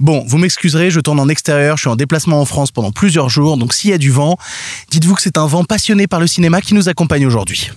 Bon, vous m'excuserez, je tourne en extérieur, je suis en déplacement en France pendant plusieurs jours, donc s'il y a du vent, dites-vous que c'est un vent passionné par le cinéma qui nous accompagne aujourd'hui.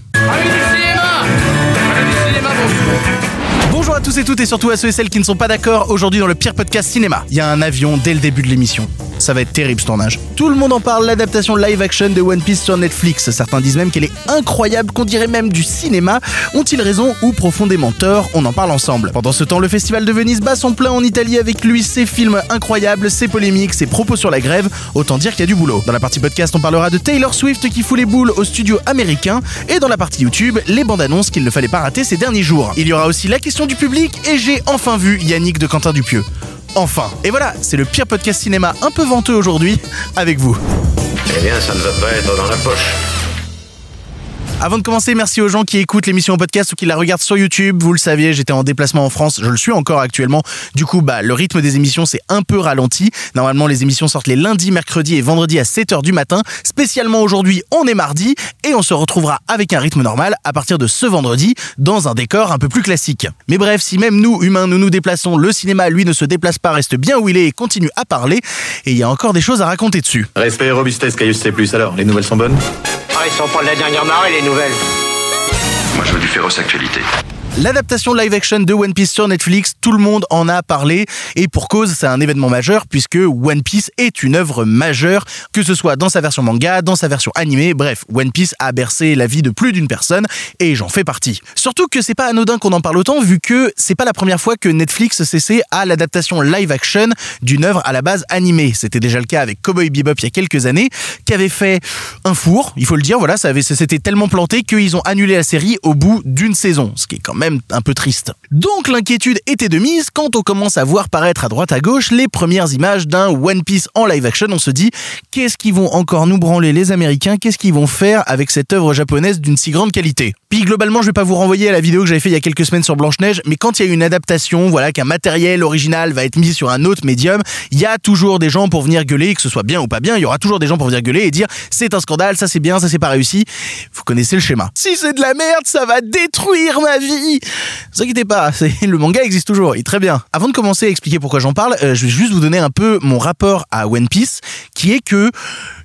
À tous et toutes et surtout à ceux et celles qui ne sont pas d'accord aujourd'hui dans le pire podcast cinéma. Il y a un avion dès le début de l'émission. Ça va être terrible ce tournage. Tout le monde en parle, l'adaptation live action de One Piece sur Netflix. Certains disent même qu'elle est incroyable, qu'on dirait même du cinéma. Ont-ils raison ou profondément tort? On en parle ensemble. Pendant ce temps, le Festival de Venise bat son plein en Italie avec lui, ses films incroyables, ses polémiques, ses propos sur la grève. Autant dire qu'il y a du boulot. Dans la partie podcast, on parlera de Taylor Swift qui fout les boules au studio américain. Et dans la partie YouTube, les bandes annonces qu'il ne fallait pas rater ces derniers jours. Il y aura aussi la question du public et j'ai enfin vu Yannick de Quentin Dupieux. Enfin. Et voilà, c'est le pire podcast cinéma un peu venteux aujourd'hui avec vous. Eh bien, ça ne va pas être dans la poche. Avant de commencer, merci aux gens qui écoutent l'émission en podcast ou qui la regardent sur YouTube. Vous le saviez, j'étais en déplacement en France, je le suis encore actuellement. Du coup, bah, le rythme des émissions s'est un peu ralenti. Normalement, les émissions sortent les lundis, mercredis et vendredis à 7h du matin. Spécialement aujourd'hui, on est mardi et on se retrouvera avec un rythme normal à partir de ce vendredi dans un décor un peu plus classique. Mais bref, si même nous, humains, nous nous déplaçons, le cinéma, lui, ne se déplace pas, reste bien où il est et continue à parler. Et il y a encore des choses à raconter dessus. Respect robustesse, Caius C+. Alors, les nouvelles sont bonnes? Ah, ils sont pas de la dernière marée, les nouvelles. Moi, je veux du féroce actualité. L'adaptation live action de One Piece sur Netflix, tout le monde en a parlé et pour cause, c'est un événement majeur puisque One Piece est une œuvre majeure, que ce soit dans sa version manga, dans sa version animée, bref, One Piece a bercé la vie de plus d'une personne et j'en fais partie. Surtout que c'est pas anodin qu'on en parle autant vu que c'est pas la première fois que Netflix s'essaie à l'adaptation live action d'une œuvre à la base animée. C'était déjà le cas avec Cowboy Bebop il y a quelques années, qui avait fait un four, il faut le dire, voilà, ça avait, ça s'était tellement planté qu'ils ont annulé la série au bout d'une saison, ce qui est quand même un peu triste. Donc l'inquiétude était de mise quand on commence à voir paraître à droite à gauche les premières images d'un One Piece en live action. On se dit qu'est-ce qu'ils vont encore nous branler les Américains? Qu'est-ce qu'ils vont faire avec cette œuvre japonaise d'une si grande qualité? Puis globalement, je vais pas vous renvoyer à la vidéo que j'avais fait il y a quelques semaines sur Blanche Neige, mais quand il y a une adaptation, voilà qu'un matériel original va être mis sur un autre médium, il y a toujours des gens pour venir gueuler, que ce soit bien ou pas bien, il y aura toujours des gens pour venir gueuler et dire c'est un scandale, ça c'est bien, ça c'est pas réussi. Vous connaissez le schéma. Si c'est de la merde, ça va détruire ma vie. Ne vous inquiétez pas, le manga existe toujours, il est très bien. Avant de commencer à expliquer pourquoi j'en parle, euh, je vais juste vous donner un peu mon rapport à One Piece, qui est que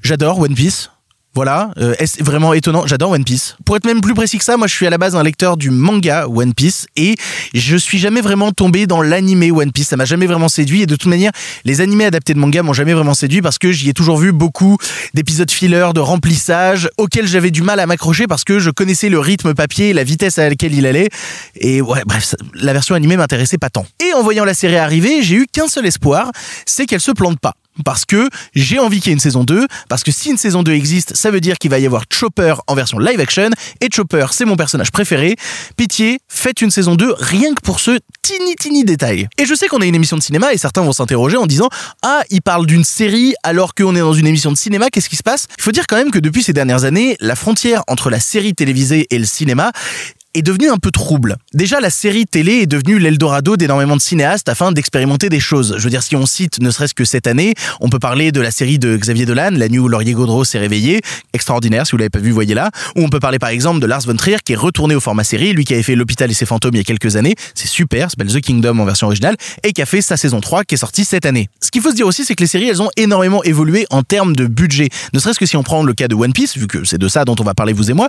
j'adore One Piece. Voilà, euh, est vraiment étonnant, j'adore One Piece. Pour être même plus précis que ça, moi je suis à la base un lecteur du manga One Piece et je suis jamais vraiment tombé dans l'animé One Piece, ça m'a jamais vraiment séduit et de toute manière, les animés adaptés de manga m'ont jamais vraiment séduit parce que j'y ai toujours vu beaucoup d'épisodes filler, de remplissage auxquels j'avais du mal à m'accrocher parce que je connaissais le rythme papier la vitesse à laquelle il allait et ouais, bref, la version animée m'intéressait pas tant. Et en voyant la série arriver, j'ai eu qu'un seul espoir, c'est qu'elle se plante pas parce que j'ai envie qu'il y ait une saison 2, parce que si une saison 2 existe, ça veut dire qu'il va y avoir Chopper en version live action, et Chopper, c'est mon personnage préféré. Pitié, faites une saison 2 rien que pour ce tiny tiny détail. Et je sais qu'on a une émission de cinéma et certains vont s'interroger en disant Ah, il parle d'une série alors qu'on est dans une émission de cinéma, qu'est-ce qui se passe? Il faut dire quand même que depuis ces dernières années, la frontière entre la série télévisée et le cinéma est devenue un peu trouble. Déjà, la série télé est devenue l'Eldorado d'énormément de cinéastes afin d'expérimenter des choses. Je veux dire, si on cite ne serait-ce que cette année, on peut parler de la série de Xavier Dolan, La nuit où Laurier Gaudreau s'est réveillé, extraordinaire, si vous l'avez pas vu, voyez là. Ou on peut parler par exemple de Lars von Trier qui est retourné au format série, lui qui avait fait L'hôpital et ses fantômes il y a quelques années, c'est super, s'appelle The Kingdom en version originale, et qui a fait sa saison 3 qui est sortie cette année. Ce qu'il faut se dire aussi, c'est que les séries, elles ont énormément évolué en termes de budget. Ne serait-ce que si on prend le cas de One Piece, vu que c'est de ça dont on va parler vous et moi,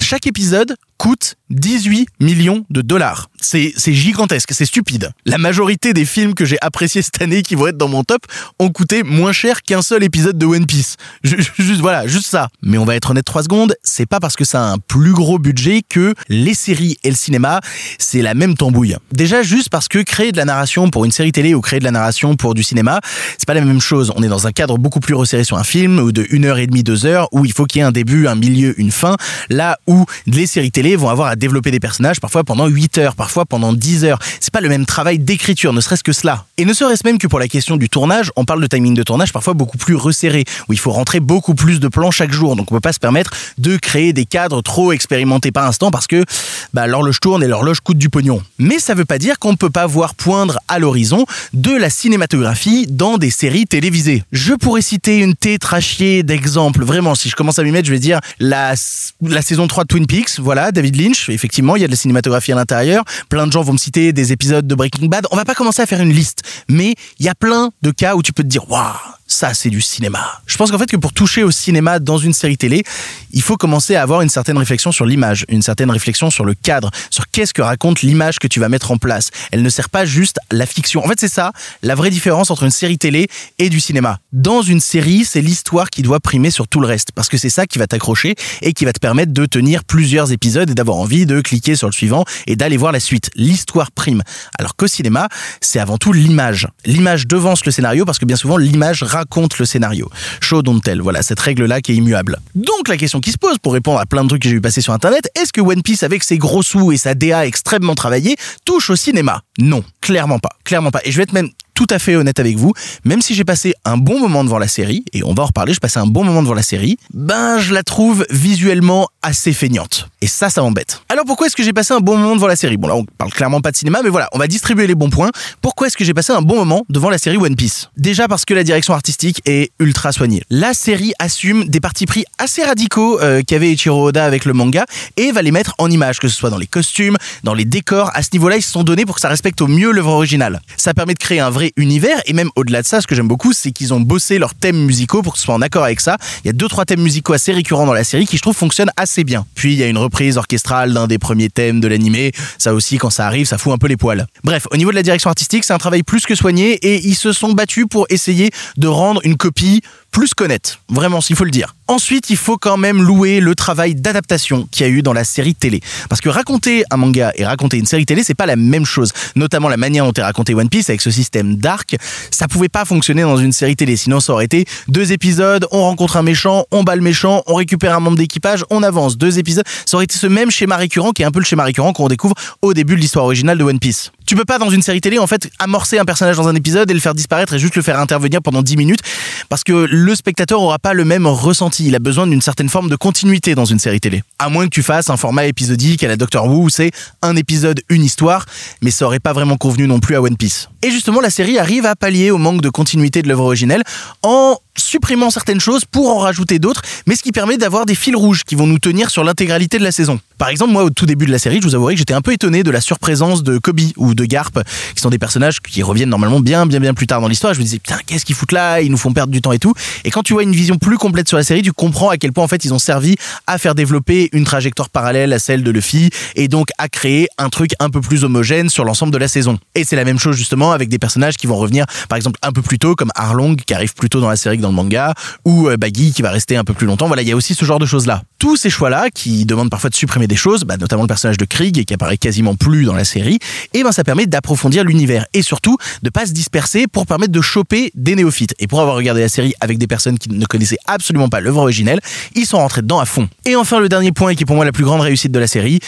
chaque épisode coûte 18 millions de dollars. C'est gigantesque, c'est stupide. La majorité des films que j'ai appréciés cette année qui vont être dans mon top ont coûté moins cher qu'un seul épisode de One Piece. Ju- Juste voilà, juste ça. Mais on va être honnête 3 secondes, c'est pas parce que ça a un plus gros budget que les séries et le cinéma, c'est la même tambouille. Déjà juste parce que créer de la narration pour une série télé ou créer de la narration pour du cinéma, c'est pas la même chose. On est dans un cadre beaucoup plus resserré sur un film ou de 1 heure et demie, 2 heures où il faut qu'il y ait un début, un milieu, une fin. Là où les séries télé vont avoir à développer des personnages parfois pendant 8 heures, parfois pendant 10 heures. C'est pas le même travail d'écriture, ne serait-ce que cela. Et ne serait-ce même que pour la question du tournage, on parle de timing de tournage parfois beaucoup plus resserré, où il faut rentrer beaucoup plus de plans chaque jour. Donc on peut pas se permettre de créer des cadres trop expérimentés par instant parce que bah, l'horloge tourne et l'horloge coûte du pognon. Mais ça veut pas dire qu'on peut pas voir poindre à l'horizon de la cinématographie dans des séries télévisées. Je pourrais citer une tétrachier d'exemples. Vraiment, si je commence à m'y mettre, je vais dire la, la saison 3 de Twin Peaks, voilà, David Lynch. Effectivement, il y a de la cinématographie à l'intérieur. Plein de gens vont me citer des épisodes de Breaking Bad. On va pas commencer à faire une liste, mais il y a plein de cas où tu peux te dire, waouh, ça c'est du cinéma. Je pense qu'en fait que pour toucher au cinéma dans une série télé, il faut commencer à avoir une certaine réflexion sur l'image, une certaine réflexion sur le cadre, sur qu'est-ce que raconte l'image que tu vas mettre en place. Elle ne sert pas juste la fiction. En fait, c'est ça la vraie différence entre une série télé et du cinéma. Dans une série, c'est l'histoire qui doit primer sur tout le reste parce que c'est ça qui va t'accrocher et qui va te permettre de tenir plusieurs épisodes et d'avoir envie de cliquer sur le suivant et d'aller voir la suite. L'histoire prime. Alors qu'au cinéma, c'est avant tout l'image. L'image devance le scénario parce que bien souvent l'image raconte le scénario. Show don't tell. Voilà, cette règle-là qui est immuable. Donc la question qui se pose pour répondre à plein de trucs que j'ai vu passer sur internet, est-ce que One Piece avec ses gros sous et sa DA extrêmement travaillée touche au cinéma? Non, clairement pas. Clairement pas. Et je vais être même tout à fait honnête avec vous, même si j'ai passé un bon moment devant la série, et on va en reparler, je passais un bon moment devant la série, ben je la trouve visuellement assez feignante. Et ça, ça m'embête. Alors pourquoi est-ce que j'ai passé un bon moment devant la série? Bon là, on parle clairement pas de cinéma, mais voilà, on va distribuer les bons points. Pourquoi est-ce que j'ai passé un bon moment devant la série One Piece? Déjà parce que la direction artistique est ultra soignée. La série assume des partis pris assez radicaux euh, qu'avait Ichiro Oda avec le manga et va les mettre en image, que ce soit dans les costumes, dans les décors. À ce niveau-là, ils se sont donnés pour que ça respecte au mieux l'œuvre originale. Ça permet de créer un vrai univers et même au-delà de ça, ce que j'aime beaucoup, c'est qu'ils ont bossé leurs thèmes musicaux pour que ce soit en accord avec ça. Il y a deux trois thèmes musicaux assez récurrents dans la série qui je trouve fonctionnent assez bien. Puis il y a une reprise orchestrale d'un des premiers thèmes de l'animé. Ça aussi, quand ça arrive, ça fout un peu les poils. Bref, au niveau de la direction artistique, c'est un travail plus que soigné et ils se sont battus pour essayer de rendre une copie plus qu'honnête. Vraiment, s'il faut le dire. Ensuite, il faut quand même louer le travail d'adaptation qu'il y a eu dans la série télé. Parce que raconter un manga et raconter une série télé, c'est pas la même chose. Notamment la manière dont est raconté One Piece avec ce système d'arc, ça pouvait pas fonctionner dans une série télé. Sinon, ça aurait été deux épisodes, on rencontre un méchant, on bat le méchant, on récupère un membre d'équipage, on avance. Deux épisodes. Ça aurait été ce même schéma récurrent qui est un peu le schéma récurrent qu'on découvre au début de l'histoire originale de One Piece. Tu peux pas dans une série télé en fait amorcer un personnage dans un épisode et le faire disparaître et juste le faire intervenir pendant 10 minutes parce que le spectateur aura pas le même ressenti. Il a besoin d'une certaine forme de continuité dans une série télé. À moins que tu fasses un format épisodique à la Doctor Who c'est un épisode, une histoire, mais ça aurait pas vraiment convenu non plus à One Piece. Et justement, la série arrive à pallier au manque de continuité de l'œuvre originelle en supprimant certaines choses pour en rajouter d'autres, mais ce qui permet d'avoir des fils rouges qui vont nous tenir sur l'intégralité de la saison. Par exemple, moi, au tout début de la série, je vous avouerai que j'étais un peu étonné de la surprésence de Kobe ou de Garp, qui sont des personnages qui reviennent normalement bien, bien, bien plus tard dans l'histoire. Je me disais, putain, qu'est-ce qu'ils foutent là? Ils nous font perdre du temps et tout. Et quand tu vois une vision plus complète sur la série, tu comprends à quel point, en fait, ils ont servi à faire développer une trajectoire parallèle à celle de Luffy, et donc à créer un truc un peu plus homogène sur l'ensemble de la saison. Et c'est la même chose, justement, avec des personnages qui vont revenir, par exemple, un peu plus tôt, comme Arlong, qui arrive plus tôt dans la série dans le manga, ou euh, Baggy qui va rester un peu plus longtemps. Voilà, il y a aussi ce genre de choses-là. Tous ces choix-là, qui demandent parfois de supprimer des choses, bah, notamment le personnage de Krieg, qui apparaît quasiment plus dans la série, et ben ça permet d'approfondir l'univers et surtout de pas se disperser pour permettre de choper des néophytes. Et pour avoir regardé la série avec des personnes qui ne connaissaient absolument pas l'œuvre originelle, ils sont rentrés dedans à fond. Et enfin, le dernier point, qui est pour moi la plus grande réussite de la série,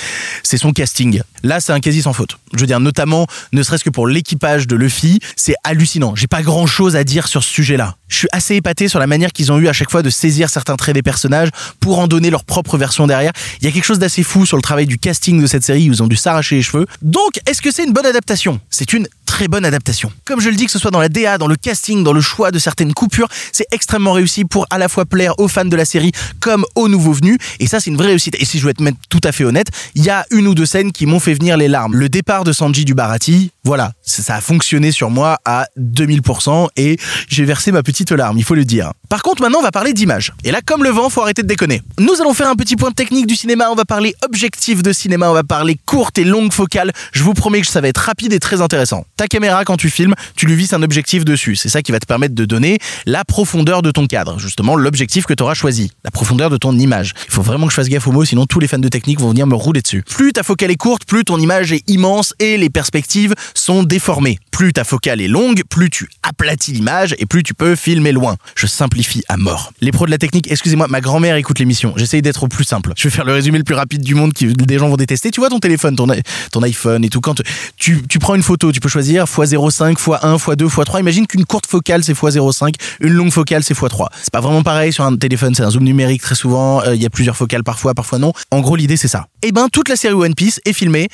c'est son casting. Là, c'est un quasi sans faute. Je veux dire, notamment, ne serait-ce que pour l'équipage de Luffy, c'est hallucinant. J'ai pas grand chose à dire sur ce sujet-là. Je suis assez épaté sur la manière qu'ils ont eu à chaque fois de saisir certains traits des personnages pour en donner leur propre version derrière. Il y a quelque chose d'assez fou sur le travail du casting de cette série ils ont dû s'arracher les cheveux. Donc, est-ce que c'est une bonne adaptation? C'est une très bonne adaptation. Comme je le dis, que ce soit dans la DA, dans le casting, dans le choix de certaines coupures, c'est extrêmement réussi pour à la fois plaire aux fans de la série comme aux nouveaux venus. Et ça, c'est une vraie réussite. Et si je veux être tout à fait honnête, il y a une ou deux scènes qui m'ont fait venir les larmes. Le départ de Sanji du Barati, voilà, ça a fonctionné sur moi à 2000% et j'ai versé ma petite larme, il faut le dire. Par contre, maintenant, on va parler d'image. Et là, comme le vent, faut arrêter de déconner. Nous allons faire un petit point technique du cinéma, on va parler objectif de cinéma, on va parler courte et longue focale. Je vous promets que ça va être rapide et très intéressant. Ta caméra, quand tu filmes, tu lui visses un objectif dessus. C'est ça qui va te permettre de donner la profondeur de ton cadre, justement l'objectif que tu auras choisi, la profondeur de ton image. Il faut vraiment que je fasse gaffe aux mots, sinon tous les fans de technique vont venir me rouler dessus. Plus ta focale est courte, plus ton image est immense et les perspectives sont déformées. Plus ta focale est longue, plus tu aplatis l'image et plus tu peux filmer loin. Je simplifie à mort. Les pros de la technique, excusez-moi, ma grand-mère écoute l'émission. J'essaye d'être au plus simple. Je vais faire le résumé le plus rapide du monde que des gens vont détester. Tu vois ton téléphone, ton, ton iPhone et tout. Quand tu, tu prends une photo, tu peux choisir x0,5, x1, x2, x3. Imagine qu'une courte focale c'est x0,5, une longue focale c'est x3. C'est pas vraiment pareil sur un téléphone, c'est un zoom numérique très souvent. Il y a plusieurs focales parfois, parfois non. En gros, l'idée c'est ça. Et ben, toute la série One Piece est filmée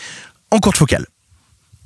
en courte focale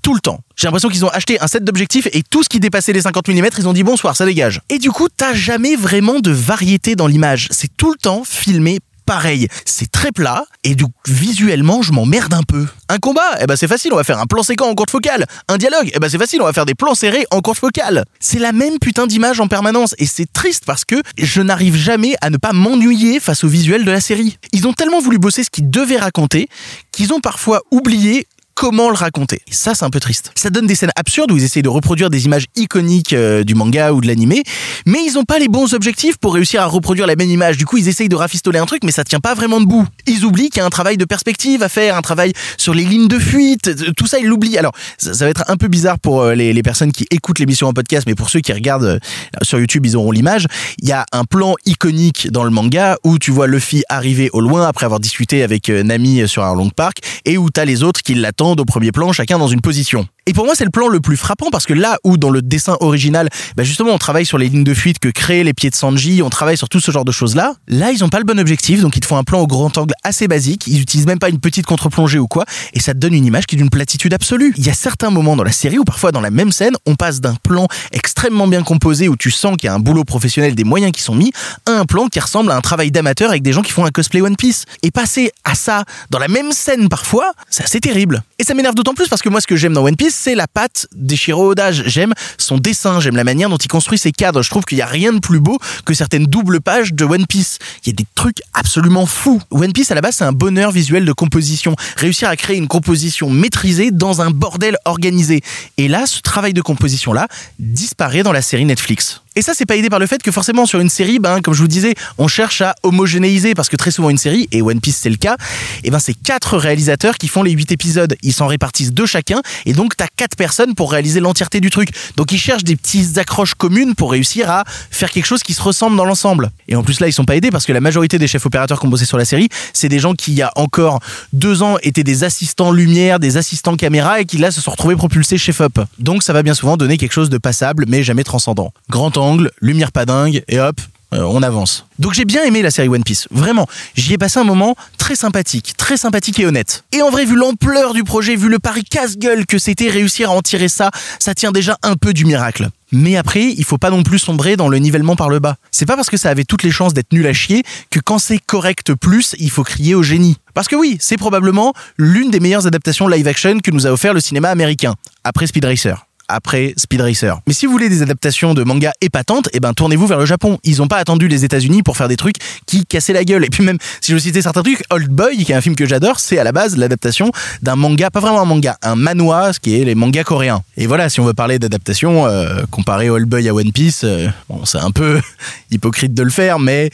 tout le temps. J'ai l'impression qu'ils ont acheté un set d'objectifs et tout ce qui dépassait les 50 mm, ils ont dit bonsoir, ça dégage. Et du coup, t'as jamais vraiment de variété dans l'image. C'est tout le temps filmé pareil. C'est très plat et donc visuellement, je m'emmerde un peu. Un combat, eh ben c'est facile, on va faire un plan séquent en courte focale. Un dialogue, eh ben c'est facile, on va faire des plans serrés en courte focale. C'est la même putain d'image en permanence et c'est triste parce que je n'arrive jamais à ne pas m'ennuyer face au visuel de la série. Ils ont tellement voulu bosser ce qu'ils devaient raconter qu'ils ont parfois oublié comment le raconter. Ça, c'est un peu triste. Ça donne des scènes absurdes où ils essayent de reproduire des images iconiques euh, du manga ou de l'animé, mais ils ont pas les bons objectifs pour réussir à reproduire la même image. Du coup, ils essayent de rafistoler un truc, mais ça tient pas vraiment debout. Ils oublient qu'il y a un travail de perspective à faire, un travail sur les lignes de fuite, euh, tout ça, ils l'oublient. Alors, ça, va être un peu bizarre pour euh, les, personnes qui écoutent l'émission en podcast, mais pour ceux qui regardent sur YouTube, ils auront l'image. Il y a un plan iconique dans le manga où tu vois Luffy arriver au loin après avoir discuté avec Nami sur un long park et où t'as les autres qui l'attendent au premier plan, chacun dans une position. Et pour moi, c'est le plan le plus frappant parce que là où dans le dessin original, bah justement, on travaille sur les lignes de fuite que créent les pieds de Sanji, on travaille sur tout ce genre de choses-là. Là, ils ont pas le bon objectif, donc ils te font un plan au grand angle assez basique. Ils utilisent même pas une petite contre-plongée ou quoi, et ça te donne une image qui est d'une platitude absolue. Il y a certains moments dans la série où parfois dans la même scène, on passe d'un plan extrêmement bien composé où tu sens qu'il y a un boulot professionnel, des moyens qui sont mis, à un plan qui ressemble à un travail d'amateur avec des gens qui font un cosplay One Piece. Et passer à ça dans la même scène parfois, c'est assez terrible. Et ça m'énerve d'autant plus parce que moi, ce que j'aime dans One Piece, c'est la patte d'Eshiro Oda. J'aime son dessin, j'aime la manière dont il construit ses cadres. Je trouve qu'il y a rien de plus beau que certaines doubles pages de One Piece. Il y a des trucs absolument fous. One Piece, à la base, c'est un bonheur visuel de composition. Réussir à créer une composition maîtrisée dans un bordel organisé. Et là, ce travail de composition-là disparaît dans la série Netflix. Et ça, c'est pas aidé par le fait que forcément sur une série, ben, comme je vous disais, on cherche à homogénéiser parce que très souvent une série, et One Piece c'est le cas, et ben c'est quatre réalisateurs qui font les huit épisodes. Ils s'en répartissent deux chacun, et donc t'as quatre personnes pour réaliser l'entièreté du truc. Donc ils cherchent des petites accroches communes pour réussir à faire quelque chose qui se ressemble dans l'ensemble. Et en plus là, ils sont pas aidés parce que la majorité des chefs opérateurs qui ont bossé sur la série, c'est des gens qui il y a encore deux ans étaient des assistants lumière, des assistants caméra, et qui là se sont retrouvés propulsés chef up. Donc ça va bien souvent donner quelque chose de passable, mais jamais transcendant. Grand lumière pas dingue, et hop, euh, on avance. Donc j'ai bien aimé la série One Piece, vraiment. J'y ai passé un moment très sympathique, très sympathique et honnête. Et en vrai, vu l'ampleur du projet, vu le pari casse-gueule que c'était réussir à en tirer ça, ça tient déjà un peu du miracle. Mais après, il faut pas non plus sombrer dans le nivellement par le bas. C'est pas parce que ça avait toutes les chances d'être nul à chier que quand c'est correct plus, il faut crier au génie. Parce que oui, c'est probablement l'une des meilleures adaptations live action que nous a offert le cinéma américain, après Speed Racer après Speed Racer. Mais si vous voulez des adaptations de manga épatantes, eh ben tournez-vous vers le Japon. Ils ont pas attendu les États-Unis pour faire des trucs qui cassaient la gueule. Et puis même si je citer certains trucs, Old Boy, qui est un film que j'adore, c'est à la base l'adaptation d'un manga, pas vraiment un manga, un manhwa, ce qui est les mangas coréens. Et voilà, si on veut parler d'adaptation, euh, comparer Old Boy à One Piece, euh, c'est un peu hypocrite de le faire, mais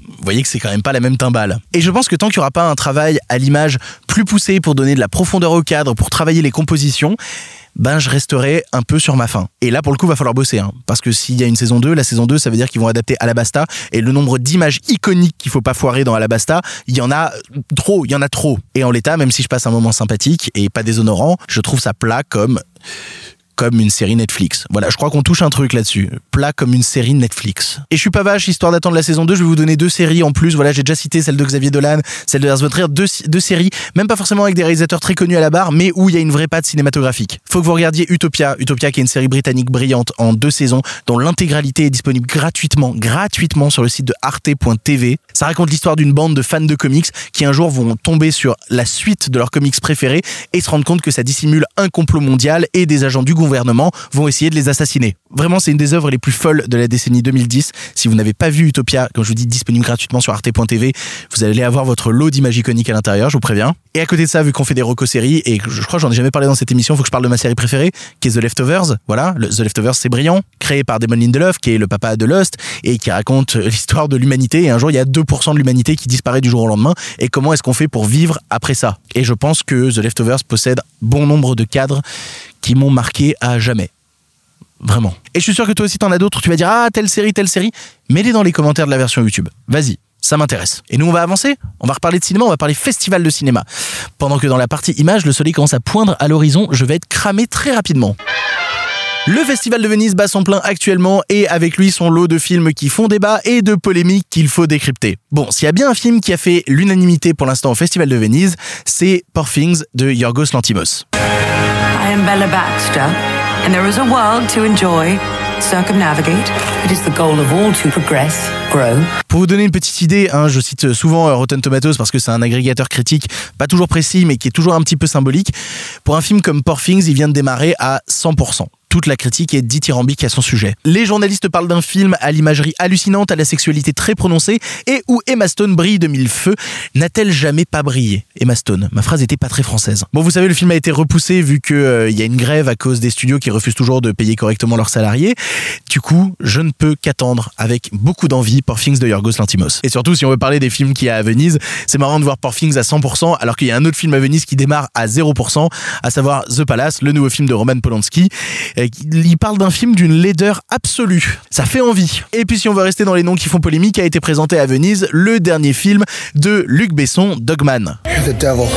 vous voyez que c'est quand même pas la même timbale. Et je pense que tant qu'il n'y aura pas un travail à l'image plus poussé pour donner de la profondeur au cadre, pour travailler les compositions, ben je resterai un peu sur ma faim. Et là, pour le coup, va falloir bosser, hein, parce que s'il y a une saison 2, la saison 2, ça veut dire qu'ils vont adapter Alabasta, et le nombre d'images iconiques qu'il faut pas foirer dans Alabasta, il y en a trop, il y en a trop. Et en l'état, même si je passe un moment sympathique et pas déshonorant, je trouve ça plat comme comme une série Netflix. Voilà, je crois qu'on touche un truc là-dessus. Plat comme une série Netflix. Et je suis pas vache, histoire d'attendre la saison 2, je vais vous donner deux séries en plus. Voilà, j'ai déjà cité celle de Xavier Dolan, celle de Lars von Trier, deux, deux séries, même pas forcément avec des réalisateurs très connus à la barre, mais où il y a une vraie patte cinématographique. Faut que vous regardiez Utopia. Utopia qui est une série britannique brillante en deux saisons, dont l'intégralité est disponible gratuitement, gratuitement sur le site de arte.tv. Ça raconte l'histoire d'une bande de fans de comics qui un jour vont tomber sur la suite de leurs comics préférés et se rendre compte que ça dissimule un complot mondial et des agents du gouvernement vont essayer de les assassiner. Vraiment, c'est une des œuvres les plus folles de la décennie 2010. Si vous n'avez pas vu Utopia, comme je vous dis, disponible gratuitement sur arte.tv, vous allez avoir votre lot d'images iconiques à l'intérieur, je vous préviens. Et à côté de ça, vu qu'on fait des reco-séries, et je crois que j'en ai jamais parlé dans cette émission, faut que je parle de ma série préférée, qui est The Leftovers. Voilà, The Leftovers, c'est brillant, créé par Damon Lindelof, qui est le papa de Lost, et qui raconte l'histoire de l'humanité. Et un jour, il y a 2% de l'humanité qui disparaît du jour au lendemain. Et comment est-ce qu'on fait pour vivre après ça? Et je pense que The Leftovers possède bon nombre de cadres qui m'ont marqué à jamais. Vraiment. Et je suis sûr que toi aussi t'en as d'autres. Tu vas dire ah telle série, telle série. Mets-les dans les commentaires de la version YouTube. Vas-y. Ça m'intéresse. Et nous, on va avancer. On va reparler de cinéma. On va parler festival de cinéma. Pendant que dans la partie image, le soleil commence à poindre à l'horizon, je vais être cramé très rapidement. Le Festival de Venise bat son plein actuellement et avec lui son lot de films qui font débat et de polémiques qu'il faut décrypter. Bon, s'il y a bien un film qui a fait l'unanimité pour l'instant au Festival de Venise, c'est Poor Things de Yorgos Lantimos. And there is a world to enjoy circumnavigate. It is the goal of all to progress, grow. Pour vous donner une petite idée, hein, je cite souvent euh, Rotten Tomatoes parce que c'est un agrégateur critique pas toujours précis mais qui est toujours un petit peu symbolique. Pour un film comme Poor il vient de démarrer à 100% toute la critique est dithyrambique à son sujet. Les journalistes parlent d'un film à l'imagerie hallucinante, à la sexualité très prononcée et où Emma Stone brille de mille feux. N'a-t-elle jamais pas brillé Emma Stone? Ma phrase était pas très française. Bon, vous savez, le film a été repoussé vu qu'il euh, y a une grève à cause des studios qui refusent toujours de payer correctement leurs salariés. Du coup, je ne peux qu'attendre avec beaucoup d'envie Things de Yorgos Lantimos. Et surtout, si on veut parler des films qu'il y a à Venise, c'est marrant de voir Things à 100% alors qu'il y a un autre film à Venise qui démarre à 0%, à savoir The Palace, le nouveau film de Roman Polanski il parle d'un film d'une laideur absolue. Ça fait envie. Et puis si on veut rester dans les noms qui font polémique, a été présenté à Venise le dernier film de Luc Besson, Dogman. The devil.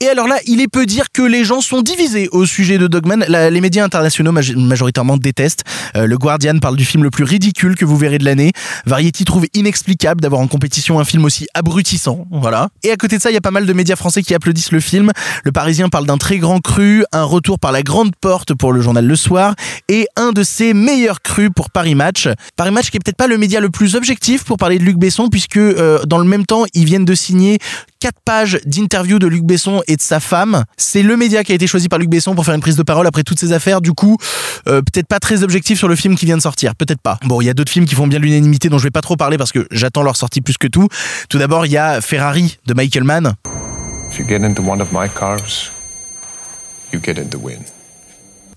Et alors là, il est peu dire que les gens sont divisés au sujet de Dogman. les médias internationaux majoritairement détestent. Euh, le Guardian parle du film le plus ridicule que vous verrez de l'année. Variety trouve inexplicable d'avoir en compétition un film aussi abrutissant. Voilà. Et à côté de ça, il y a pas mal de médias français qui applaudissent le film. Le Parisien parle d'un très grand cru, un retour par la grande porte pour le journal Le Soir et un de ses meilleurs crus pour Paris Match. Paris Match qui est peut-être pas le média le plus objectif pour parler de Luc Besson puisque euh, dans le même temps, ils viennent de signer quatre pages d'interviews de Luc Besson et de sa femme. C'est le média qui a été choisi par Luc Besson pour faire une prise de parole après toutes ces affaires. Du coup, euh, peut-être pas très objectif sur le film qui vient de sortir. Peut-être pas. Bon, il y a d'autres films qui font bien l'unanimité dont je vais pas trop parler parce que j'attends leur sortie plus que tout. Tout d'abord, il y a Ferrari de Michael Mann. If you get into one of my cars, you get.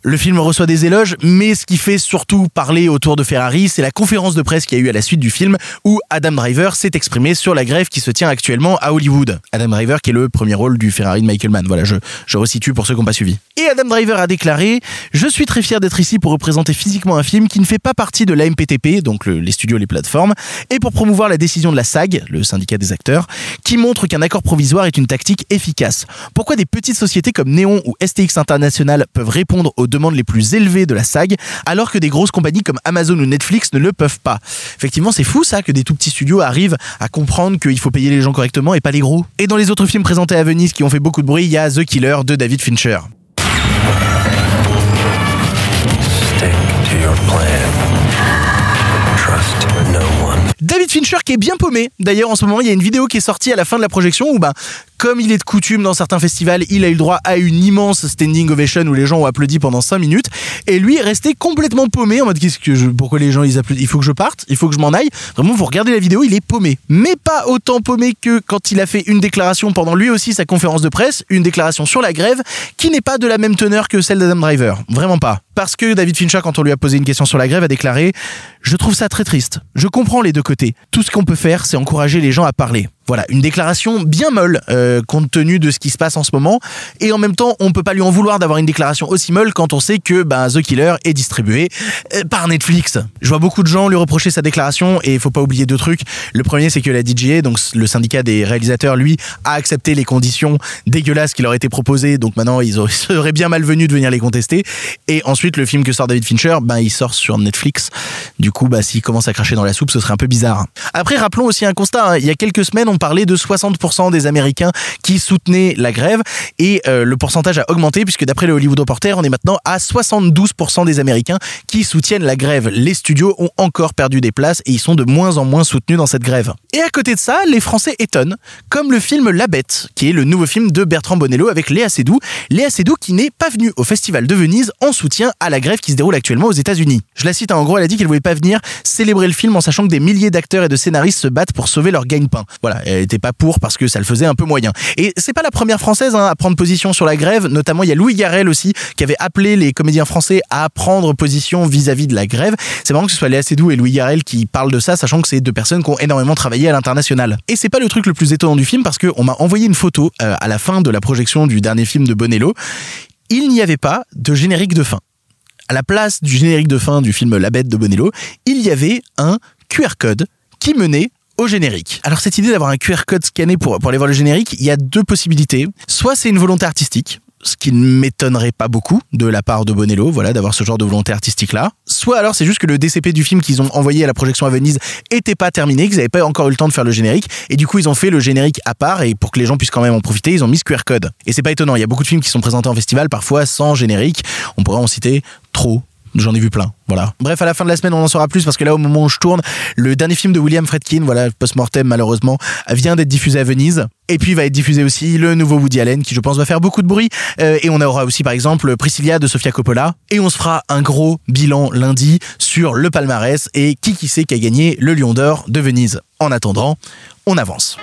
Le film reçoit des éloges, mais ce qui fait surtout parler autour de Ferrari, c'est la conférence de presse qu'il y a eu à la suite du film où Adam Driver s'est exprimé sur la grève qui se tient actuellement à Hollywood. Adam Driver qui est le premier rôle du Ferrari de Michael Mann. Voilà, je, je resitue pour ceux qui n'ont pas suivi. Et Adam Driver a déclaré Je suis très fier d'être ici pour représenter physiquement un film qui ne fait pas partie de l'AMPTP, donc les studios, les plateformes, et pour promouvoir la décision de la SAG, le syndicat des acteurs, qui montre qu'un accord provisoire est une tactique efficace. Pourquoi des petites sociétés comme Neon ou STX International peuvent répondre aux demandes les plus élevées de la SAG, alors que des grosses compagnies comme Amazon ou Netflix ne le peuvent pas. Effectivement, c'est fou ça que des tout petits studios arrivent à comprendre qu'il faut payer les gens correctement et pas les gros. Et dans les autres films présentés à Venise qui ont fait beaucoup de bruit, il y a The Killer de David Fincher. David Fincher qui est bien paumé. D'ailleurs, en ce moment, il y a une vidéo qui est sortie à la fin de la projection où, ben, comme il est de coutume dans certains festivals, il a eu le droit à une immense standing ovation où les gens ont applaudi pendant 5 minutes. Et lui est resté complètement paumé en mode qu'est-ce que je, pourquoi les gens ils applaudissent? Il faut que je parte, il faut que je m'en aille. Vraiment, vous regardez la vidéo, il est paumé. Mais pas autant paumé que quand il a fait une déclaration pendant lui aussi sa conférence de presse, une déclaration sur la grève qui n'est pas de la même teneur que celle d'Adam Driver. Vraiment pas. Parce que David Fincher, quand on lui a posé une question sur la grève, a déclaré Je trouve ça très triste. Je comprends les deux côtés. Tout ce qu'on peut faire, c'est encourager les gens à parler. Voilà, une déclaration bien molle euh, compte tenu de ce qui se passe en ce moment. Et en même temps, on peut pas lui en vouloir d'avoir une déclaration aussi molle quand on sait que ben, The Killer est distribué euh, par Netflix. Je vois beaucoup de gens lui reprocher sa déclaration et il faut pas oublier deux trucs. Le premier, c'est que la DGA, donc le syndicat des réalisateurs, lui, a accepté les conditions dégueulasses qui leur étaient proposées. Donc maintenant, ils seraient bien malvenus de venir les contester. Et ensuite, le film que sort David Fincher, ben il sort sur Netflix. Du coup, bah s'il commence à cracher dans la soupe, ce serait un peu bizarre. Après, rappelons aussi un constat. Hein. Il y a quelques semaines, parlait de 60% des Américains qui soutenaient la grève et euh, le pourcentage a augmenté puisque d'après le Hollywood Reporter, on est maintenant à 72% des Américains qui soutiennent la grève. Les studios ont encore perdu des places et ils sont de moins en moins soutenus dans cette grève. Et à côté de ça, les Français étonnent, comme le film La Bête, qui est le nouveau film de Bertrand Bonello avec Léa Seydoux. Léa Seydoux qui n'est pas venue au Festival de Venise en soutien à la grève qui se déroule actuellement aux États-Unis. Je la cite, hein, en gros, elle a dit qu'elle voulait pas venir célébrer le film en sachant que des milliers d'acteurs et de scénaristes se battent pour sauver leur gagne-pain. Voilà, elle était pas pour parce que ça le faisait un peu moyen. Et c'est pas la première française hein, à prendre position sur la grève, notamment il y a Louis Garrel aussi qui avait appelé les comédiens français à prendre position vis-à-vis de la grève. C'est marrant que ce soit Léa Seydoux et Louis Garrel qui parlent de ça, sachant que c'est deux personnes qui ont énormément travaillé à l'international. Et c'est pas le truc le plus étonnant du film parce qu'on m'a envoyé une photo euh, à la fin de la projection du dernier film de Bonello. Il n'y avait pas de générique de fin. À la place du générique de fin du film La Bête de Bonello, il y avait un QR code qui menait au générique. Alors cette idée d'avoir un QR code scanné pour, pour aller voir le générique, il y a deux possibilités. Soit c'est une volonté artistique, ce qui ne m'étonnerait pas beaucoup de la part de Bonello, voilà, d'avoir ce genre de volonté artistique-là. Soit alors c'est juste que le DCP du film qu'ils ont envoyé à la projection à Venise était pas terminé, qu'ils n'avaient pas encore eu le temps de faire le générique, et du coup ils ont fait le générique à part, et pour que les gens puissent quand même en profiter, ils ont mis ce QR code. Et c'est pas étonnant, il y a beaucoup de films qui sont présentés en festival, parfois sans générique, on pourrait en citer trop. J'en ai vu plein, voilà. Bref, à la fin de la semaine, on en saura plus parce que là, au moment où je tourne, le dernier film de William Fredkin, voilà, post-mortem malheureusement, vient d'être diffusé à Venise. Et puis va être diffusé aussi le nouveau Woody Allen, qui je pense va faire beaucoup de bruit. Euh, et on aura aussi par exemple Priscilla de Sofia Coppola. Et on se fera un gros bilan lundi sur le palmarès et qui qui sait qui a gagné le Lion d'Or de Venise. En attendant, on avance.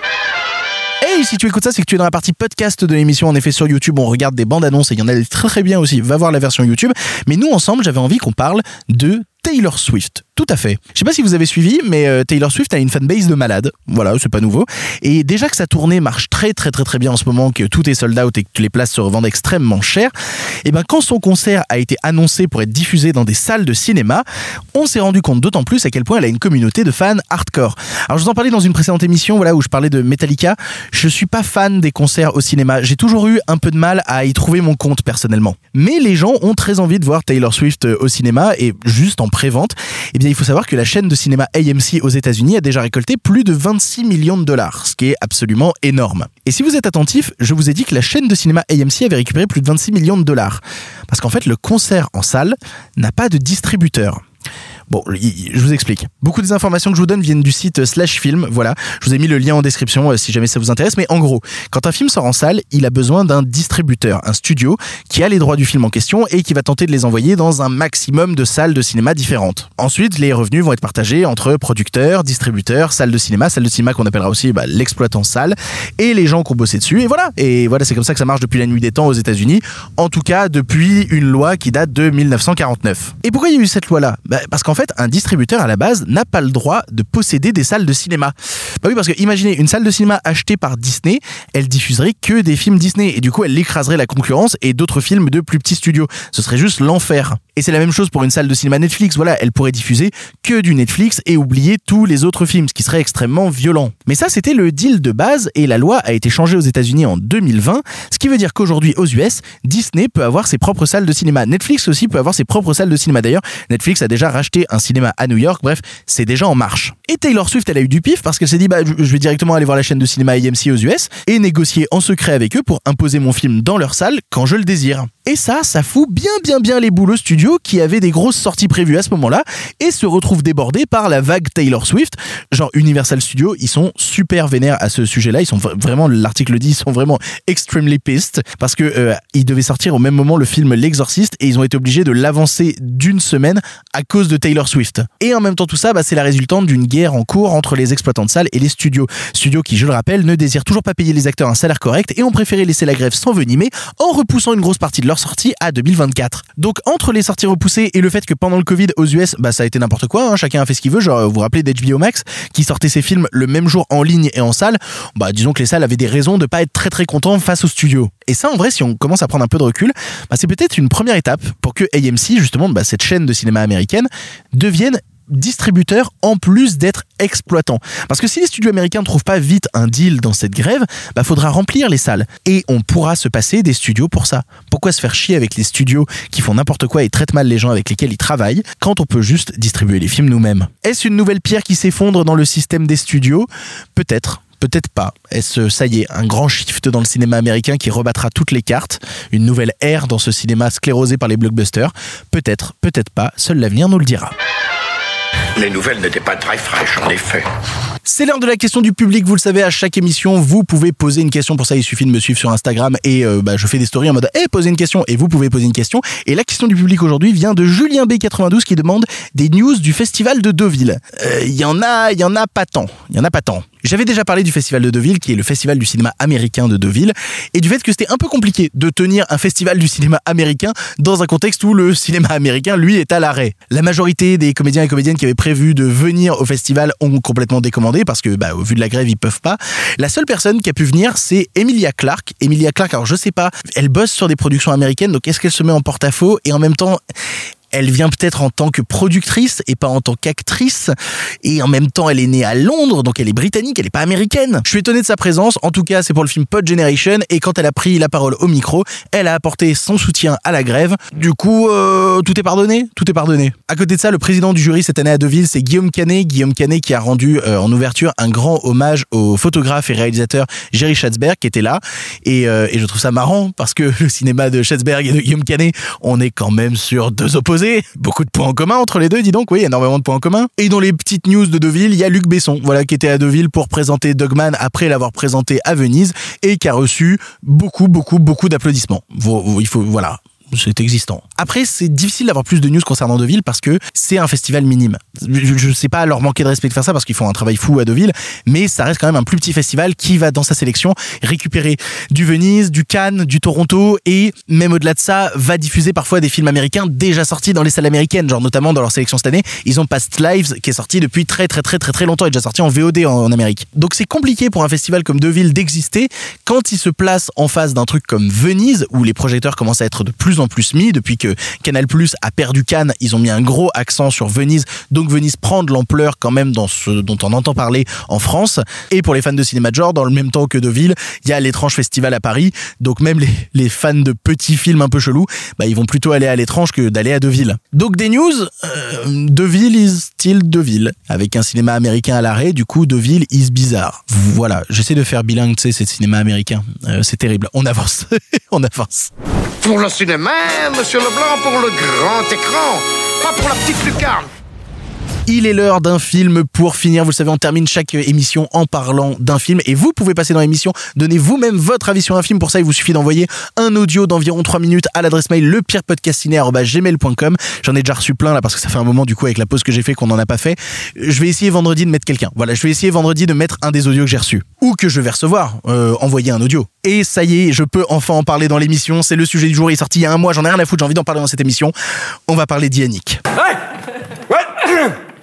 Hey, si tu écoutes ça, c'est que tu es dans la partie podcast de l'émission. En effet, sur YouTube, on regarde des bandes annonces et il y en a des très très bien aussi. Va voir la version YouTube. Mais nous, ensemble, j'avais envie qu'on parle de Taylor Swift. Tout à fait. Je sais pas si vous avez suivi, mais euh, Taylor Swift a une fanbase de malade. Voilà, c'est pas nouveau. Et déjà que sa tournée marche très très très très bien en ce moment, que tout est sold out et que les places se revendent extrêmement cher, et ben quand son concert a été annoncé pour être diffusé dans des salles de cinéma, on s'est rendu compte d'autant plus à quel point elle a une communauté de fans hardcore. Alors je vous en parlais dans une précédente émission, voilà où je parlais de Metallica. Je suis pas fan des concerts au cinéma. J'ai toujours eu un peu de mal à y trouver mon compte personnellement. Mais les gens ont très envie de voir Taylor Swift euh, au cinéma et juste en prévente, eh il faut savoir que la chaîne de cinéma AMC aux États-Unis a déjà récolté plus de 26 millions de dollars, ce qui est absolument énorme. Et si vous êtes attentif, je vous ai dit que la chaîne de cinéma AMC avait récupéré plus de 26 millions de dollars. Parce qu'en fait, le concert en salle n'a pas de distributeur. Bon, je vous explique. Beaucoup des informations que je vous donne viennent du site Slash Film. Voilà, je vous ai mis le lien en description euh, si jamais ça vous intéresse. Mais en gros, quand un film sort en salle, il a besoin d'un distributeur, un studio qui a les droits du film en question et qui va tenter de les envoyer dans un maximum de salles de cinéma différentes. Ensuite, les revenus vont être partagés entre producteurs, distributeurs, salles de cinéma, salles de cinéma qu'on appellera aussi bah, l'exploitant salle et les gens qui ont bossé dessus. Et voilà. Et voilà, c'est comme ça que ça marche depuis la nuit des temps aux États-Unis. En tout cas, depuis une loi qui date de 1949. Et pourquoi il y a eu cette loi-là? Bah, Parce qu'en fait, un distributeur à la base n'a pas le droit de posséder des salles de cinéma. Bah oui, parce que imaginez une salle de cinéma achetée par Disney, elle diffuserait que des films Disney et du coup elle écraserait la concurrence et d'autres films de plus petits studios. Ce serait juste l'enfer. Et c'est la même chose pour une salle de cinéma Netflix. Voilà, elle pourrait diffuser que du Netflix et oublier tous les autres films, ce qui serait extrêmement violent. Mais ça, c'était le deal de base et la loi a été changée aux États-Unis en 2020, ce qui veut dire qu'aujourd'hui aux US, Disney peut avoir ses propres salles de cinéma. Netflix aussi peut avoir ses propres salles de cinéma. D'ailleurs, Netflix a déjà racheté un cinéma à New York. Bref, c'est déjà en marche. Et Taylor Swift, elle a eu du pif parce qu'elle s'est dit, bah, je vais directement aller voir la chaîne de cinéma AMC aux US et négocier en secret avec eux pour imposer mon film dans leur salle quand je le désire. Et ça, ça fout bien bien bien les boules au studio qui avait des grosses sorties prévues à ce moment-là et se retrouve débordé par la vague Taylor Swift. Genre Universal Studios, ils sont super vénères à ce sujet-là. Ils sont vraiment, l'article dit, ils sont vraiment extremely pissed parce que euh, ils devaient sortir au même moment le film L'Exorciste et ils ont été obligés de l'avancer d'une semaine à cause de Taylor Swift. Et en même temps tout ça, bah, c'est la résultante d'une guerre en cours entre les exploitants de salles et les studios. Studios qui, je le rappelle, ne désirent toujours pas payer les acteurs un salaire correct et ont préféré laisser la grève s'envenimer en repoussant une grosse partie de leur sortie à 2024. Donc entre les sorties repoussées et le fait que pendant le Covid aux US, bah ça a été n'importe quoi, hein, chacun a fait ce qu'il veut. Genre vous vous rappelez d'HBO Max qui sortait ses films le même jour en ligne et en salle. Bah disons que les salles avaient des raisons de pas être très très contents face au studio. Et ça en vrai, si on commence à prendre un peu de recul, bah, c'est peut-être une première étape pour que AMC justement, bah, cette chaîne de cinéma américaine, devienne distributeur en plus d'être exploitant. Parce que si les studios américains ne trouvent pas vite un deal dans cette grève, bah faudra remplir les salles. Et on pourra se passer des studios pour ça. Pourquoi se faire chier avec les studios qui font n'importe quoi et traitent mal les gens avec lesquels ils travaillent quand on peut juste distribuer les films nous-mêmes? Est-ce une nouvelle pierre qui s'effondre dans le système des studios? Peut-être. Peut-être pas. Est-ce, ça y est, un grand shift dans le cinéma américain qui rebattra toutes les cartes? Une nouvelle ère dans ce cinéma sclérosé par les blockbusters? Peut-être, peut-être pas. Seul l'avenir nous le dira. Les nouvelles n'étaient pas très fraîches, en effet. C'est l'heure de la question du public, vous le savez, à chaque émission, vous pouvez poser une question. Pour ça, il suffit de me suivre sur Instagram et euh, bah, je fais des stories en mode Eh, posez une question !» et vous pouvez poser une question. Et la question du public aujourd'hui vient de Julien B92 qui demande des news du festival de Deauville. Euh, Il y en a, il y en a pas tant. Il y en a pas tant. J'avais déjà parlé du Festival de Deauville, qui est le festival du cinéma américain de Deauville, et du fait que c'était un peu compliqué de tenir un festival du cinéma américain dans un contexte où le cinéma américain, lui, est à l'arrêt. La majorité des comédiens et comédiennes qui avaient prévu de venir au festival ont complètement décommandé parce que, bah, au vu de la grève, ils peuvent pas. La seule personne qui a pu venir, c'est Emilia Clarke. Emilia Clarke, alors je sais pas, elle bosse sur des productions américaines, donc est-ce qu'elle se met en porte-à-faux? Et en même temps, Elle vient peut-être en tant que productrice et pas en tant qu'actrice. Et en même temps, elle est née à Londres, donc elle est britannique, elle est pas américaine. Je suis étonné de sa présence. En tout cas, c'est pour le film Pod Generation. Et quand elle a pris la parole au micro, elle a apporté son soutien à la grève. Du coup, euh, tout est pardonné? Tout est pardonné. À côté de ça, le président du jury cette année à Deauville, c'est Guillaume Canet. Guillaume Canet qui a rendu euh, en ouverture un grand hommage au photographe et réalisateur Jerry Schatzberg qui était là. Et, euh, et je trouve ça marrant parce que le cinéma de Schatzberg et de Guillaume Canet, on est quand même sur deux opposés. Beaucoup de points en commun entre les deux, dis donc, oui, énormément de points en commun. Et dans les petites news de Deauville, il y a Luc Besson, voilà, qui était à Deauville pour présenter Dogman après l'avoir présenté à Venise et qui a reçu beaucoup, beaucoup, beaucoup d'applaudissements. Voilà c'est existant. Après, c'est difficile d'avoir plus de news concernant Deauville parce que c'est un festival minime. Je ne sais pas leur manquer de respect de faire ça parce qu'ils font un travail fou à Deauville, mais ça reste quand même un plus petit festival qui va dans sa sélection récupérer du Venise, du Cannes, du Toronto et même au-delà de ça, va diffuser parfois des films américains déjà sortis dans les salles américaines, genre notamment dans leur sélection cette année, ils ont Past Lives qui est sorti depuis très très très très très longtemps, et déjà sorti en VOD en, en Amérique. Donc c'est compliqué pour un festival comme Deauville d'exister quand il se place en face d'un truc comme Venise où les projecteurs commencent à être de plus en plus mis depuis que Canal Plus a perdu Cannes, ils ont mis un gros accent sur Venise, donc Venise prend de l'ampleur quand même dans ce dont on entend parler en France. Et pour les fans de cinéma de genre, dans le même temps que Deauville, il y a l'étrange festival à Paris, donc même les, fans de petits films un peu chelous, bah, ils vont plutôt aller à l'étrange que d'aller à Deauville. Donc des news, euh, Deauville is still Deauville, avec un cinéma américain à l'arrêt, du coup Deauville is bizarre. Voilà, j'essaie de faire bilingue, tu sais, c'est cinéma américain, euh, c'est terrible. On avance, on avance. Pour le cinéma, monsieur Leblanc, pour le grand écran, pas pour la petite lucarne. Il est l'heure d'un film pour finir. Vous le savez, on termine chaque émission en parlant d'un film et vous pouvez passer dans l'émission, donner vous-même votre avis sur un film. Pour ça, il vous suffit d'envoyer un audio d'environ 3 minutes à l'adresse mail lepirepodcastiné.gmail.com. J'en ai déjà reçu plein là parce que ça fait un moment du coup avec la pause que j'ai fait qu'on n'en a pas fait. Je vais essayer vendredi de mettre quelqu'un. Voilà, je vais essayer vendredi de mettre un des audios que j'ai reçus ou que je vais recevoir. Euh, envoyer un audio. Et ça y est, je peux enfin en parler dans l'émission. C'est le sujet du jour. Il est sorti il y a un mois. J'en ai rien à foutre. J'ai envie d'en parler dans cette émission. On va parler d'Yannick. Ouais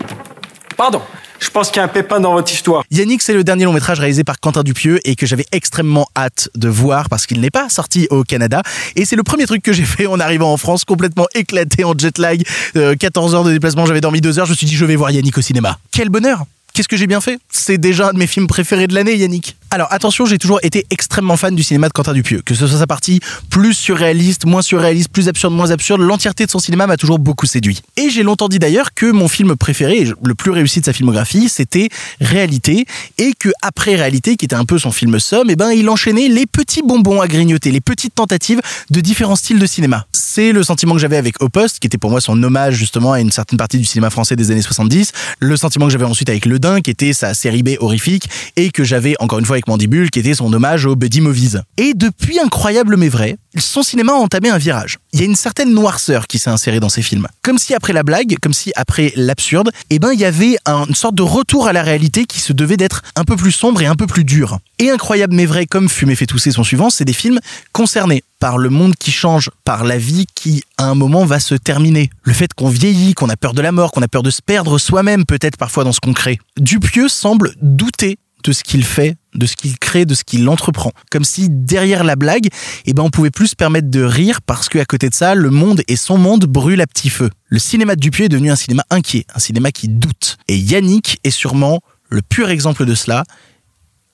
Pardon. Je pense qu'il y a un pépin dans votre histoire. Yannick, c'est le dernier long métrage réalisé par Quentin Dupieux et que j'avais extrêmement hâte de voir parce qu'il n'est pas sorti au Canada. Et c'est le premier truc que j'ai fait en arrivant en France, complètement éclaté en jet lag. Euh, 14 heures de déplacement, j'avais dormi 2 heures. Je me suis dit, je vais voir Yannick au cinéma. Quel bonheur! Qu'est-ce que j'ai bien fait? C'est déjà un de mes films préférés de l'année, Yannick. Alors attention, j'ai toujours été extrêmement fan du cinéma de Quentin Dupieux. Que ce soit sa partie plus surréaliste, moins surréaliste, plus absurde, moins absurde, l'entièreté de son cinéma m'a toujours beaucoup séduit. Et j'ai longtemps dit d'ailleurs que mon film préféré, le plus réussi de sa filmographie, c'était Réalité, et que après Réalité, qui était un peu son film somme, eh ben il enchaînait les petits bonbons à grignoter, les petites tentatives de différents styles de cinéma. C'est le sentiment que j'avais avec Au qui était pour moi son hommage justement à une certaine partie du cinéma français des années 70, le sentiment que j'avais ensuite avec Le Dain, qui était sa série B horrifique, et que j'avais encore une fois avec Mandibule, qui était son hommage aux Buddy Movies. Et depuis Incroyable mais vrai, son cinéma a entamé un virage. Il y a une certaine noirceur qui s'est insérée dans ses films. Comme si après la blague, comme si après l'absurde, eh ben il y avait un- une sorte de retour à la réalité qui se devait d'être un peu plus sombre et un peu plus dur. Et Incroyable mais vrai, comme Fumer fait tousser son suivant, c'est des films concernés par le monde qui change, par la vie qui, à un moment, va se terminer. Le fait qu'on vieillit, qu'on a peur de la mort, qu'on a peur de se perdre soi-même, peut-être parfois dans ce qu'on crée. Dupieux semble douter de ce qu'il fait, de ce qu'il crée, de ce qu'il entreprend. Comme si derrière la blague, eh ben, on pouvait plus se permettre de rire parce qu'à côté de ça, le monde et son monde brûlent à petit feu. Le cinéma de Dupieux est devenu un cinéma inquiet, un cinéma qui doute. Et Yannick est sûrement le pur exemple de cela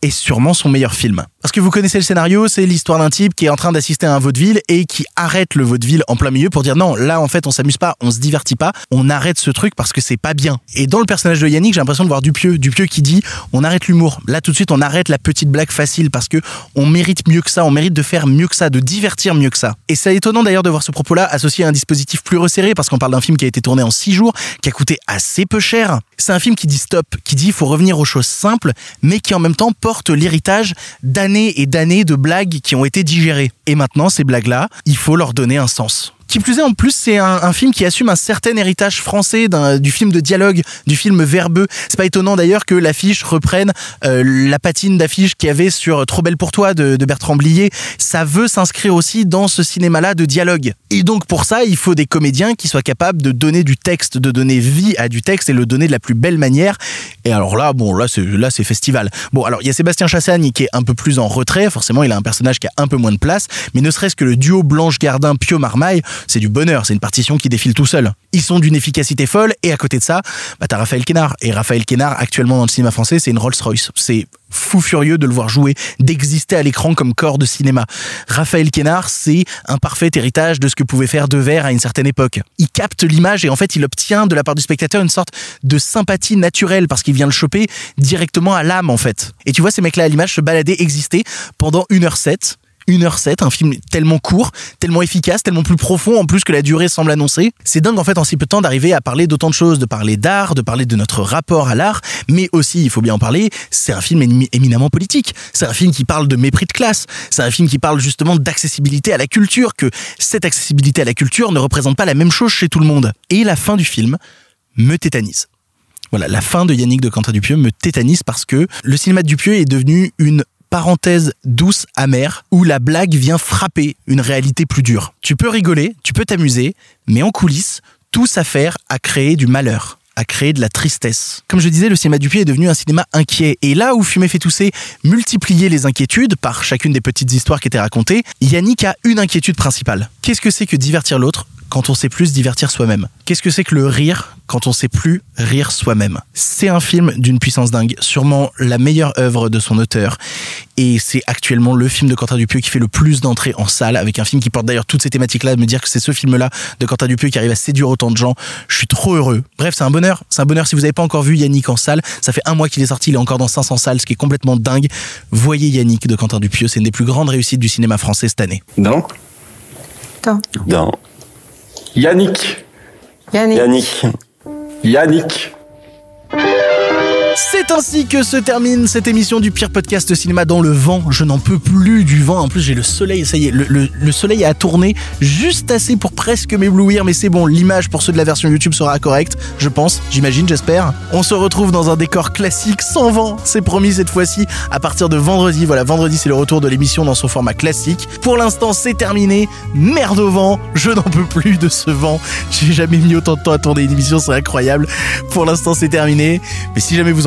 et sûrement son meilleur film. Parce que vous connaissez le scénario, c'est l'histoire d'un type qui est en train d'assister à un vaudeville et qui arrête le vaudeville en plein milieu pour dire non, là en fait on s'amuse pas, on se divertit pas, on arrête ce truc parce que c'est pas bien. Et dans le personnage de Yannick, j'ai l'impression de voir Dupieux, Dupieux qui dit on arrête l'humour. Là tout de suite on arrête la petite blague facile parce que on mérite mieux que ça, on mérite de faire mieux que ça, de divertir mieux que ça. Et c'est étonnant d'ailleurs de voir ce propos-là associé à un dispositif plus resserré parce qu'on parle d'un film qui a été tourné en six jours, qui a coûté assez peu cher. C'est un film qui dit stop, qui dit faut revenir aux choses simples, mais qui en même temps l'héritage d'années et d'années de blagues qui ont été digérées. Et maintenant, ces blagues-là, il faut leur donner un sens. Qui plus est, en plus, c'est un, film qui assume un certain héritage français du film de dialogue, du film verbeux. C'est pas étonnant d'ailleurs que l'affiche reprenne euh, la patine d'affiche qu'il y avait sur Trop belle pour toi de, de Bertrand Blier. Ça veut s'inscrire aussi dans ce cinéma-là de dialogue. Et donc pour ça, il faut des comédiens qui soient capables de donner du texte, de donner vie à du texte et le donner de la plus belle manière. Et alors là, bon, là c'est là c'est festival. Bon, alors il y a Sébastien Chassagne qui est un peu plus en retrait. Forcément, il a un personnage qui a un peu moins de place. Mais ne serait-ce que le duo Blanche Gardin Pio Marmaille, c'est du bonheur, c'est une partition qui défile tout seul. Ils sont d'une efficacité folle et à côté de ça, bah t'as Raphaël Quénard et Raphaël Quénard actuellement dans le cinéma français, c'est une Rolls-Royce. C'est fou furieux de le voir jouer, d'exister à l'écran comme corps de cinéma. Raphaël Quénard, c'est un parfait héritage de ce que pouvait faire Devers à une certaine époque. Il capte l'image et en fait, il obtient de la part du spectateur une sorte de sympathie naturelle parce qu'il vient le choper directement à l'âme en fait. Et tu vois ces mecs-là à l'image se balader, exister pendant 1h07 1h07, un film tellement court, tellement efficace, tellement plus profond en plus que la durée semble annoncer. C'est dingue en fait en si peu de temps d'arriver à parler d'autant de choses, de parler d'art, de parler de notre rapport à l'art, mais aussi, il faut bien en parler, c'est un film émi- éminemment politique. C'est un film qui parle de mépris de classe. C'est un film qui parle justement d'accessibilité à la culture, que cette accessibilité à la culture ne représente pas la même chose chez tout le monde. Et la fin du film me tétanise. Voilà, la fin de Yannick de Quentin Dupieux me tétanise parce que le cinéma de Dupieux est devenu une parenthèse douce, amère, où la blague vient frapper une réalité plus dure. Tu peux rigoler, tu peux t'amuser, mais en coulisses, tout s'affaire à créer du malheur à créer de la tristesse. Comme je disais, le cinéma Dupieux est devenu un cinéma inquiet. Et là où Fumer fait tousser multipliait les inquiétudes par chacune des petites histoires qui étaient racontées, Yannick a une inquiétude principale. Qu'est-ce que c'est que divertir l'autre quand on sait plus se divertir soi-même Qu'est-ce que c'est que le rire quand on sait plus rire soi-même? C'est un film d'une puissance dingue, sûrement la meilleure œuvre de son auteur. Et c'est actuellement le film de Quentin Dupieux qui fait le plus d'entrées en salle, avec un film qui porte d'ailleurs toutes ces thématiques-là. Me dire que c'est ce film-là de Quentin Dupieux qui arrive à séduire autant de gens, je suis trop heureux. Bref, c'est un bonheur. C'est un bonheur si vous n'avez pas encore vu Yannick en salle. Ça fait un mois qu'il est sorti, il est encore dans 500 salles, ce qui est complètement dingue. Voyez Yannick de Quentin Dupieux, c'est une des plus grandes réussites du cinéma français cette année. Non Attends. Non. Yannick. Yannick. Yannick. Yannick. C'est ainsi que se termine cette émission du pire podcast cinéma dans le vent. Je n'en peux plus du vent. En plus, j'ai le soleil. Ça y est, le, le- le soleil a tourné juste assez pour presque m'éblouir. Mais c'est bon, l'image pour ceux de la version YouTube sera correcte. Je pense, j'imagine, j'espère. On se retrouve dans un décor classique sans vent. C'est promis cette fois-ci à partir de vendredi. Voilà, vendredi, c'est le retour de l'émission dans son format classique. Pour l'instant, c'est terminé. Merde au vent. Je n'en peux plus de ce vent. J'ai jamais mis autant de temps à tourner une émission. C'est incroyable. Pour l'instant, c'est terminé. Mais si jamais vous